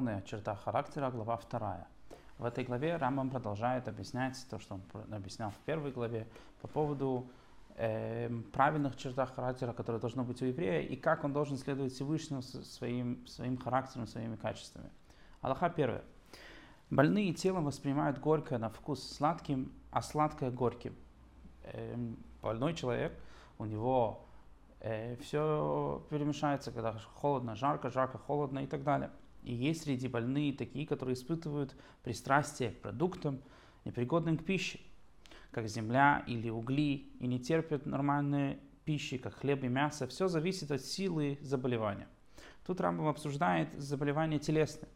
законы о чертах характера, глава 2. В этой главе Рамбам продолжает объяснять то, что он объяснял в первой главе по поводу э, правильных чертах характера, которые должны быть у еврея, и как он должен следовать Всевышнему своим, своим характером, своими качествами. Аллаха первое. Больные телом воспринимают горькое на вкус сладким, а сладкое горьким. Э, больной человек, у него э, все перемешается, когда холодно, жарко, жарко, холодно и так далее. И есть среди больных такие, которые испытывают пристрастие к продуктам, непригодным к пище, как земля или угли, и не терпят нормальной пищи, как хлеб и мясо. Все зависит от силы заболевания. Тут Рамбам обсуждает заболевания телесные.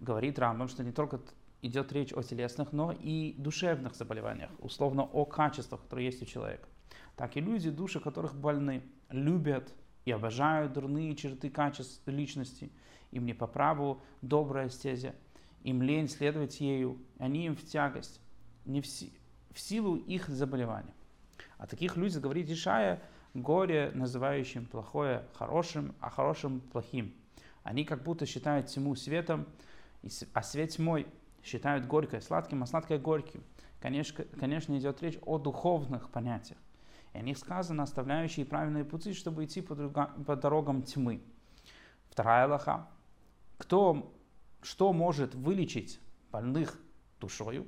Говорит Рамбам, что не только идет речь о телесных, но и душевных заболеваниях, условно о качествах, которые есть у человека. Так и люди, души которых больны, любят и обожают дурные черты качеств личности – им не по праву добрая стезя, им лень следовать ею, они им в тягость, не в, си, в силу их заболевания. А таких людей, говорит Ишая, горе, называющим плохое хорошим, а хорошим плохим. Они как будто считают тьму светом, а свет тьмой считают горькое сладким, а сладкое горьким. Конечно, конечно, идет речь о духовных понятиях. И о них сказано, оставляющие правильные пути, чтобы идти по, друга, по дорогам тьмы. Вторая лоха кто, что может вылечить больных душою,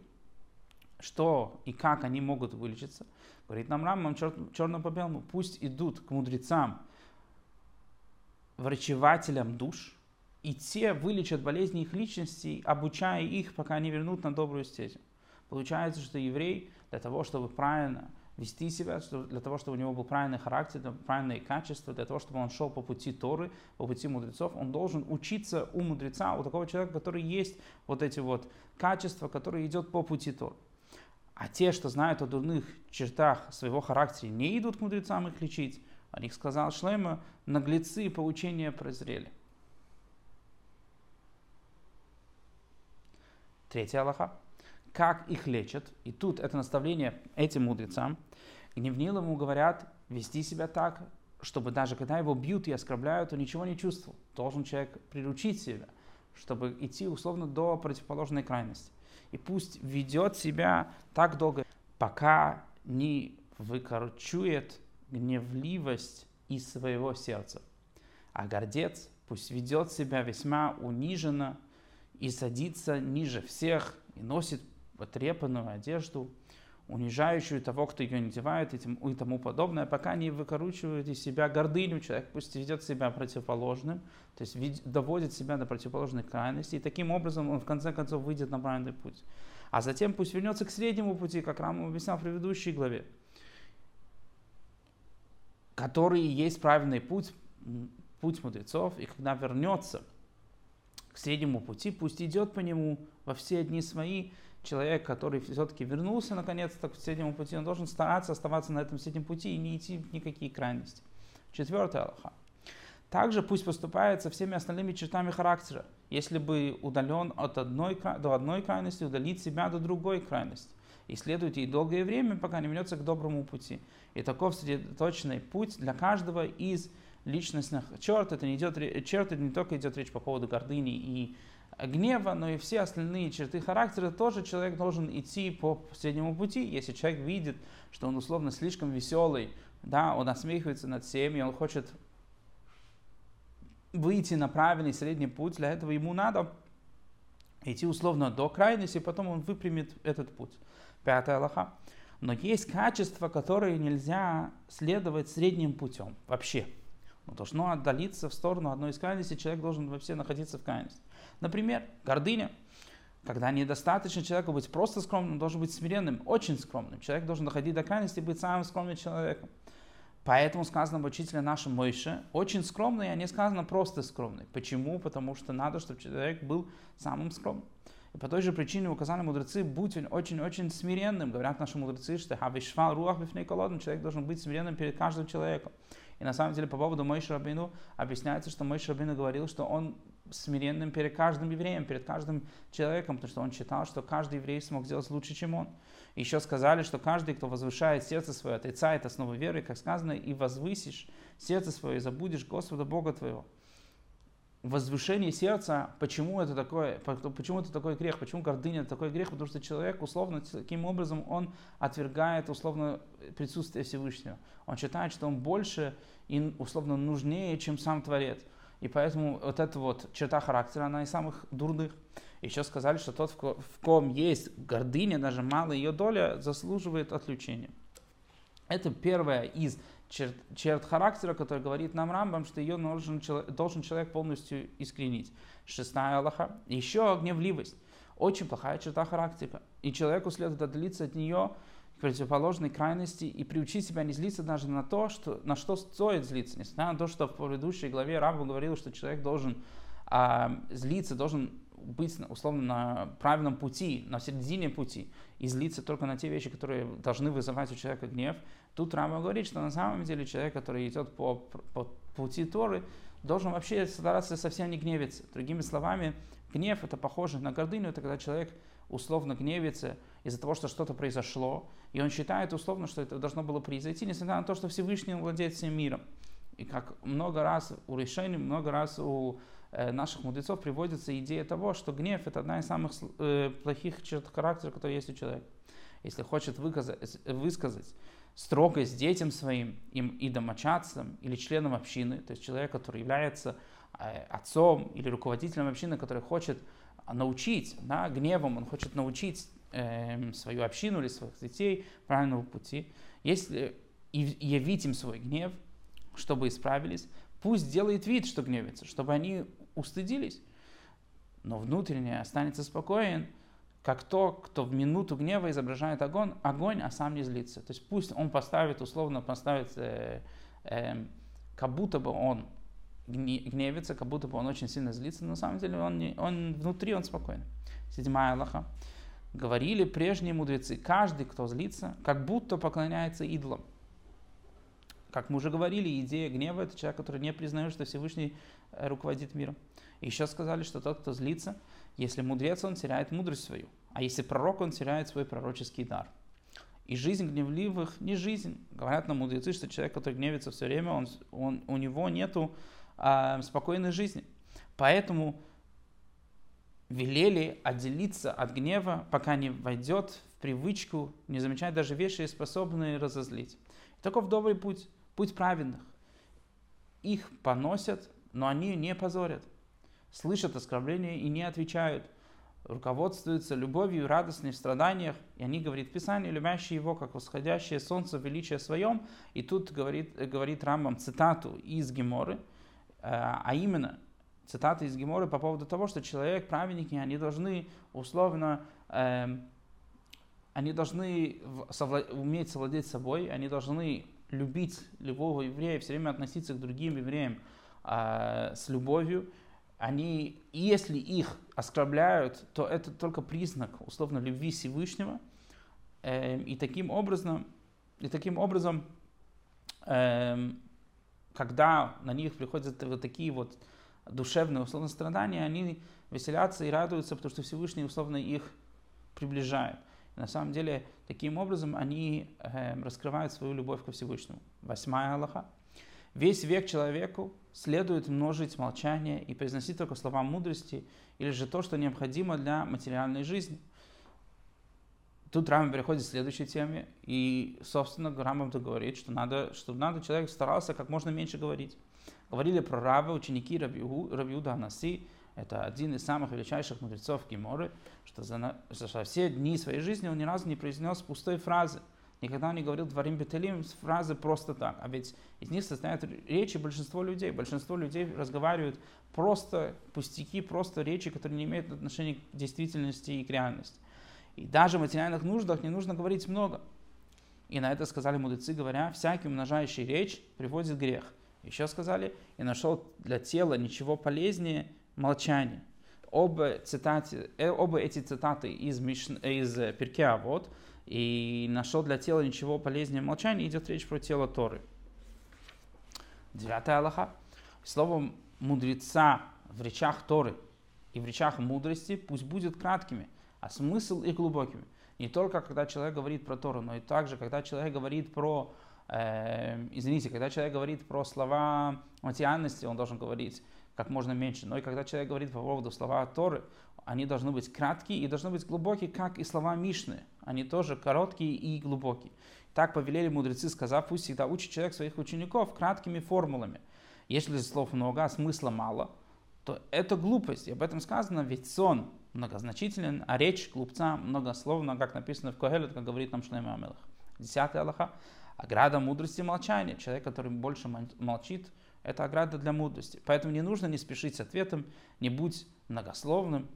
что и как они могут вылечиться. Говорит нам Рамбам чер, черно по белому, пусть идут к мудрецам, врачевателям душ, и те вылечат болезни их личностей, обучая их, пока они вернут на добрую стезю. Получается, что еврей для того, чтобы правильно вести себя, для того, чтобы у него был правильный характер, правильные качества, для того, чтобы он шел по пути Торы, по пути мудрецов, он должен учиться у мудреца, у такого человека, который есть вот эти вот качества, которые идет по пути Торы. А те, что знают о дурных чертах своего характера, не идут к мудрецам их лечить, о них сказал Шлема, наглецы поучения презрели. Третья Аллаха как их лечат. И тут это наставление этим мудрецам. Гневнил ему говорят вести себя так, чтобы даже когда его бьют и оскорбляют, он ничего не чувствовал. Должен человек приручить себя, чтобы идти условно до противоположной крайности. И пусть ведет себя так долго, пока не выкорчует гневливость из своего сердца. А гордец пусть ведет себя весьма униженно и садится ниже всех и носит потрепанную одежду, унижающую того, кто ее надевает и, и тому подобное, пока не выкоручивает из себя гордыню, человек пусть ведет себя противоположным, то есть доводит себя до противоположной крайности, и таким образом он в конце концов выйдет на правильный путь. А затем пусть вернется к среднему пути, как Рам объяснял в предыдущей главе, который есть правильный путь, путь мудрецов, и когда вернется к среднему пути, пусть идет по нему во все дни свои, человек, который все-таки вернулся наконец-то к среднему пути, он должен стараться оставаться на этом среднем пути и не идти в никакие крайности. Четвертая Аллаха. Также пусть поступает со всеми остальными чертами характера. Если бы удален от одной, до одной крайности, удалить себя до другой крайности. И следует ей долгое время, пока не вернется к доброму пути. И таков средоточный путь для каждого из личностных черт. Это не, идет, черт, это не только идет речь по поводу гордыни и гнева, но и все остальные черты характера тоже человек должен идти по среднему пути. Если человек видит, что он условно слишком веселый, да, он осмеивается над всеми, он хочет выйти на правильный средний путь, для этого ему надо идти условно до крайности, потом он выпрямит этот путь. Пятая Аллаха. Но есть качества, которые нельзя следовать средним путем вообще. Но должно отдалиться в сторону одной из крайностей, человек должен вообще находиться в крайности. Например, гордыня. Когда недостаточно человеку быть просто скромным, он должен быть смиренным, очень скромным. Человек должен доходить до крайности и быть самым скромным человеком. Поэтому сказано об учителе нашем Мойше, очень скромный, а не сказано просто скромный. Почему? Потому что надо, чтобы человек был самым скромным. И по той же причине указали мудрецы, будь очень-очень смиренным. Говорят наши мудрецы, что хавишвал руах человек должен быть смиренным перед каждым человеком. И на самом деле по поводу Мойши Рабину объясняется, что Мойши Рабину говорил, что он смиренным перед каждым евреем, перед каждым человеком, потому что он считал, что каждый еврей смог сделать лучше, чем он. Еще сказали, что каждый, кто возвышает сердце свое, отрицает основу веры, как сказано, и возвысишь сердце свое, и забудешь Господа Бога твоего. Возвышение сердца, почему это такое, почему это такой грех, почему гордыня это такой грех, потому что человек условно таким образом он отвергает условно присутствие Всевышнего. Он считает, что он больше и условно нужнее, чем сам Творец. И поэтому вот эта вот черта характера, она из самых дурных. Еще сказали, что тот, в ком есть гордыня, даже малая ее доля, заслуживает отключения. Это первая из черт, черт характера, который говорит нам Рамбам, что ее должен, должен человек полностью искоренить. Шестая Аллаха. Еще гневливость. Очень плохая черта характера. И человеку следует отдалиться от нее к противоположной крайности и приучить себя не злиться даже на то, что, на что стоит злиться. Несмотря на то, что в предыдущей главе Рамбам говорил, что человек должен а, злиться, должен быть условно на правильном пути, на середине пути, и злиться только на те вещи, которые должны вызывать у человека гнев, тут Рама говорит, что на самом деле человек, который идет по, по пути Торы, должен вообще стараться совсем не гневиться. Другими словами, гнев это похоже на гордыню, это когда человек условно гневится из-за того, что что-то произошло, и он считает условно, что это должно было произойти, несмотря на то, что Всевышний владеет всем миром. И как много раз у решений, много раз у Э, наших мудрецов приводится идея того, что гнев это одна из самых э, плохих черт характера, которые есть у человека. Если хочет выказать, высказать строгость детям своим им и домочадцам или членам общины, то есть человек, который является э, отцом или руководителем общины, который хочет научить да, гневом, он хочет научить э, свою общину или своих детей правильному пути, если явить им свой гнев, чтобы исправились, Пусть делает вид, что гневится, чтобы они устыдились. Но внутренне останется спокоен, как то, кто в минуту гнева изображает огонь, огонь, а сам не злится. То есть пусть он поставит, условно поставит, э, э, как будто бы он гневится, как будто бы он очень сильно злится, но на самом деле он, не, он внутри он спокойный. Седьмая Аллаха. Говорили прежние мудрецы, каждый, кто злится, как будто поклоняется идолам. Как мы уже говорили, идея гнева – это человек, который не признает, что Всевышний э, руководит миром. И еще сказали, что тот, кто злится, если мудрец, он теряет мудрость свою. А если пророк, он теряет свой пророческий дар. И жизнь гневливых не жизнь. Говорят нам мудрецы, что человек, который гневится все время, он, он, у него нет а, спокойной жизни. Поэтому велели отделиться от гнева, пока не войдет в привычку не замечать даже вещи, способные разозлить. Таков добрый путь путь праведных. Их поносят, но они не позорят. Слышат оскорбления и не отвечают. Руководствуются любовью и радостью в страданиях. И они, говорит Писание, любящие его, как восходящее солнце в величии своем. И тут говорит, говорит Рамбам цитату из Геморы, э, а именно цитата из Геморы по поводу того, что человек, праведники, они должны условно эм, они должны уметь совладеть собой, они должны любить любого еврея, все время относиться к другим евреям а, с любовью, они, если их оскорбляют, то это только признак, условно, любви Всевышнего. Э, и таким образом, и таким образом э, когда на них приходят вот такие вот душевные, условно, страдания, они веселятся и радуются, потому что Всевышний, условно, их приближает. На самом деле, таким образом они э, раскрывают свою любовь ко Всевышнему. Восьмая Аллаха. Весь век человеку следует множить молчание и произносить только слова мудрости или же то, что необходимо для материальной жизни. Тут Рамбам переходит к следующей теме, и, собственно, Рамбам говорит, что надо, чтобы надо человек старался как можно меньше говорить. Говорили про Рава, ученики Рабиуда Анаси, это один из самых величайших мудрецов Геморы, что за, за все дни своей жизни он ни разу не произнес пустой фразы. Никогда не говорил «дворим бетелим» фразы просто так. А ведь из них состоят речи большинство людей. Большинство людей разговаривают просто пустяки, просто речи, которые не имеют отношения к действительности и к реальности. И даже в материальных нуждах не нужно говорить много. И на это сказали мудрецы, говоря, всякий умножающий речь приводит грех. Еще сказали, и нашел для тела ничего полезнее, молчание. Оба, цитаты, э, оба эти цитаты из, Миш, из Перкеа вот, и нашел для тела ничего полезнее молчания, идет речь про тело Торы. Девятая Аллаха. Словом мудреца в речах Торы и в речах мудрости пусть будет краткими, а смысл их глубокими. Не только когда человек говорит про Тору, но и также, когда человек говорит про, э, извините, когда человек говорит про слова материальности, он должен говорить как можно меньше. Но и когда человек говорит по поводу слова Торы, они должны быть краткие и должны быть глубокие, как и слова Мишны. Они тоже короткие и глубокие. Так повелели мудрецы, сказав, пусть всегда учит человек своих учеников краткими формулами. Если слов много, а смысла мало, то это глупость. И об этом сказано, ведь сон многозначителен, а речь глупца многословна, как написано в Когелет, как говорит нам Шлема Амелах. Десятый Аллаха. Ограда мудрости молчания. Человек, который больше молчит, это ограда для мудрости. Поэтому не нужно не спешить с ответом, не будь многословным,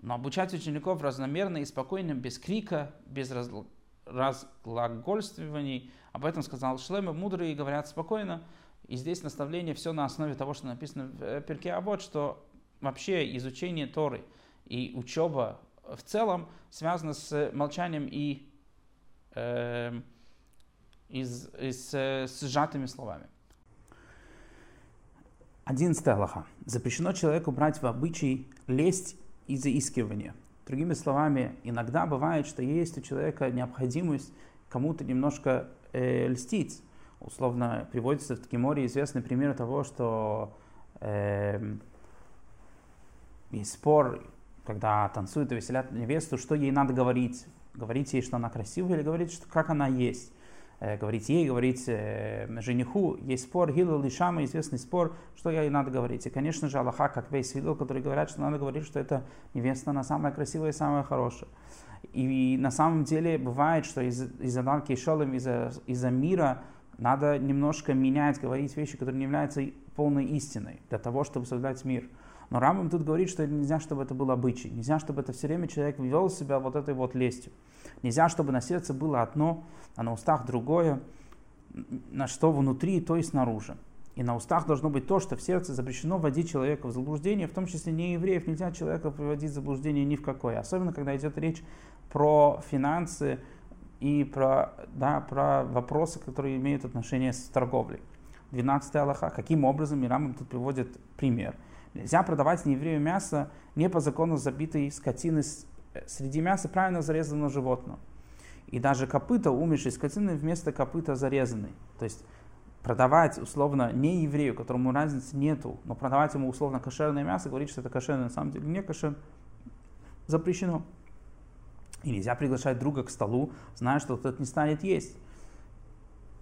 но обучать учеников разномерно и спокойно, без крика, без разл... разглагольствований. Об этом сказал Шлема. Мудрые говорят спокойно. И здесь наставление все на основе того, что написано в э, Перке А вот, что вообще изучение Торы и учеба в целом связано с молчанием и, э, и, и с, с сжатыми словами. Одиннадцатая Аллаха. Запрещено человеку брать в обычай лесть и заискивание. Другими словами, иногда бывает, что есть у человека необходимость кому-то немножко э, льстить. Условно приводится в Ткиморе известный пример того, что э, есть спор, когда танцуют и веселят невесту, что ей надо говорить. Говорить ей, что она красивая, или говорить, что, как она есть. Э, говорить ей, говорить э, жениху. Есть спор, Гилл и Шама, известный спор, что ей надо говорить. И, конечно же, Аллаха, как весь видел, который говорят, что надо говорить, что это невеста, она самая красивая и самая хорошая. И на самом деле бывает, что из- из-за Дарки Шолем, из-за, из-за мира, надо немножко менять, говорить вещи, которые не являются полной истиной, для того, чтобы создать мир. Но Рамбам тут говорит, что нельзя, чтобы это был обычай. Нельзя, чтобы это все время человек вел себя вот этой вот лестью. Нельзя, чтобы на сердце было одно, а на устах другое, на что внутри, то и снаружи. И на устах должно быть то, что в сердце запрещено вводить человека в заблуждение, в том числе не евреев. Нельзя человека приводить в заблуждение ни в какое. Особенно, когда идет речь про финансы и про, да, про вопросы, которые имеют отношение с торговлей. 12 Аллаха. Каким образом Ирамам тут приводит пример. Нельзя продавать нееврею мясо не по закону забитой скотины среди мяса правильно зарезанного животного. И даже копыта умершей скотины вместо копыта зарезанной. То есть продавать условно не еврею, которому разницы нету, но продавать ему условно кошерное мясо, говорить, что это кошерное, на самом деле не кошер, запрещено. И нельзя приглашать друга к столу, зная, что тот не станет есть.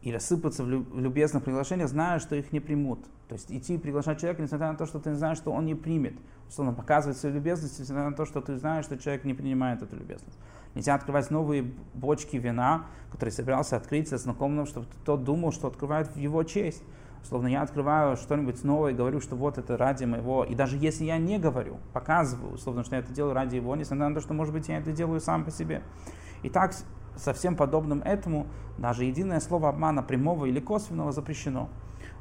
И рассыпаться в любезных приглашениях, зная, что их не примут. То есть идти и приглашать человека, несмотря на то, что ты знаешь, что он не примет. Условно показывать свою любезность, несмотря на то, что ты знаешь, что человек не принимает эту любезность. Нельзя открывать новые бочки вина, которые собирался открыть со знакомым, чтобы тот думал, что открывает в его честь. Словно я открываю что-нибудь новое и говорю, что вот это ради моего. И даже если я не говорю, показываю, условно, что я это делаю ради его, несмотря на то, что, может быть, я это делаю сам по себе. И так со всем подобным этому даже единое слово обмана прямого или косвенного запрещено.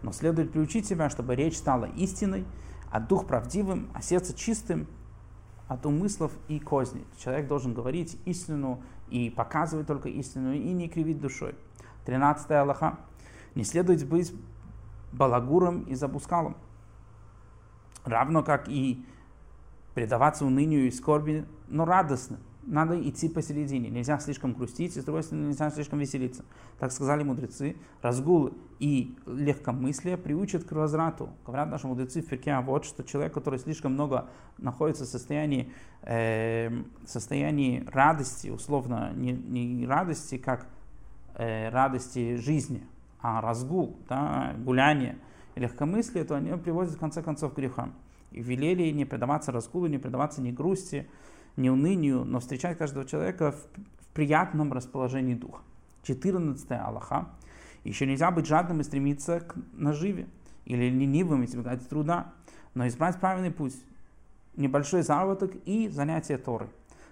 Но следует приучить себя, чтобы речь стала истиной, а дух правдивым, а сердце чистым от умыслов и козней. Человек должен говорить истину и показывать только истину, и не кривить душой. 13 Аллаха. Не следует быть балагуром и забускалом. Равно как и предаваться унынию и скорби, но радостно надо идти посередине. Нельзя слишком грустить, и с другой стороны нельзя слишком веселиться. Так сказали мудрецы. Разгул и легкомыслие приучат к возврату. Говорят наши мудрецы в Ферке, вот, что человек, который слишком много находится в состоянии, э, состоянии радости, условно, не, не радости, как э, радости жизни, а разгул, да, гуляние легкомыслие, то они приводят в конце концов к грехам. И велели не предаваться разгулу, не предаваться ни грусти, не унынию, но встречать каждого человека в, в приятном расположении духа. 14 Аллаха. Еще нельзя быть жадным и стремиться к наживе, или ленивым, избегать труда, но избрать правильный путь, небольшой заработок и занятие Торы.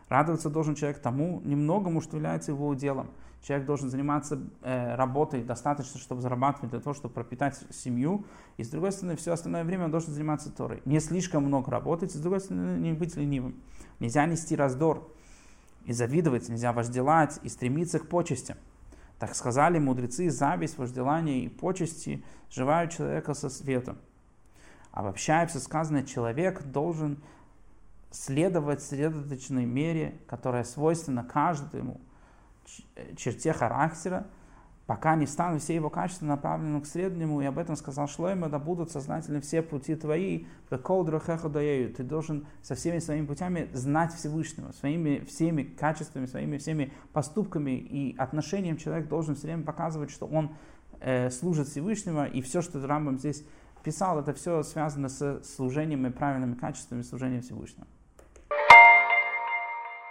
Радоваться должен человек тому немногому, что является его уделом. Человек должен заниматься э, работой достаточно, чтобы зарабатывать для того, чтобы пропитать семью. И с другой стороны, все остальное время он должен заниматься Торой. Не слишком много работать, и с другой стороны, не быть ленивым. Нельзя нести раздор и завидовать, нельзя вожделать и стремиться к почестям. Так сказали мудрецы, зависть, вожделание и почести сживают человека со светом. Обобщая все сказанное, человек должен следовать средоточной мере, которая свойственна каждому черте характера, пока не станут все его качества направлены к среднему, и об этом сказал Шлойма, да будут сознательны все пути твои, ты должен со всеми своими путями знать Всевышнего, своими всеми качествами, своими всеми поступками. И отношением человек должен все время показывать, что он э, служит Всевышнего, и все, что Рамбам здесь писал, это все связано с служением и правильными качествами служения Всевышнего.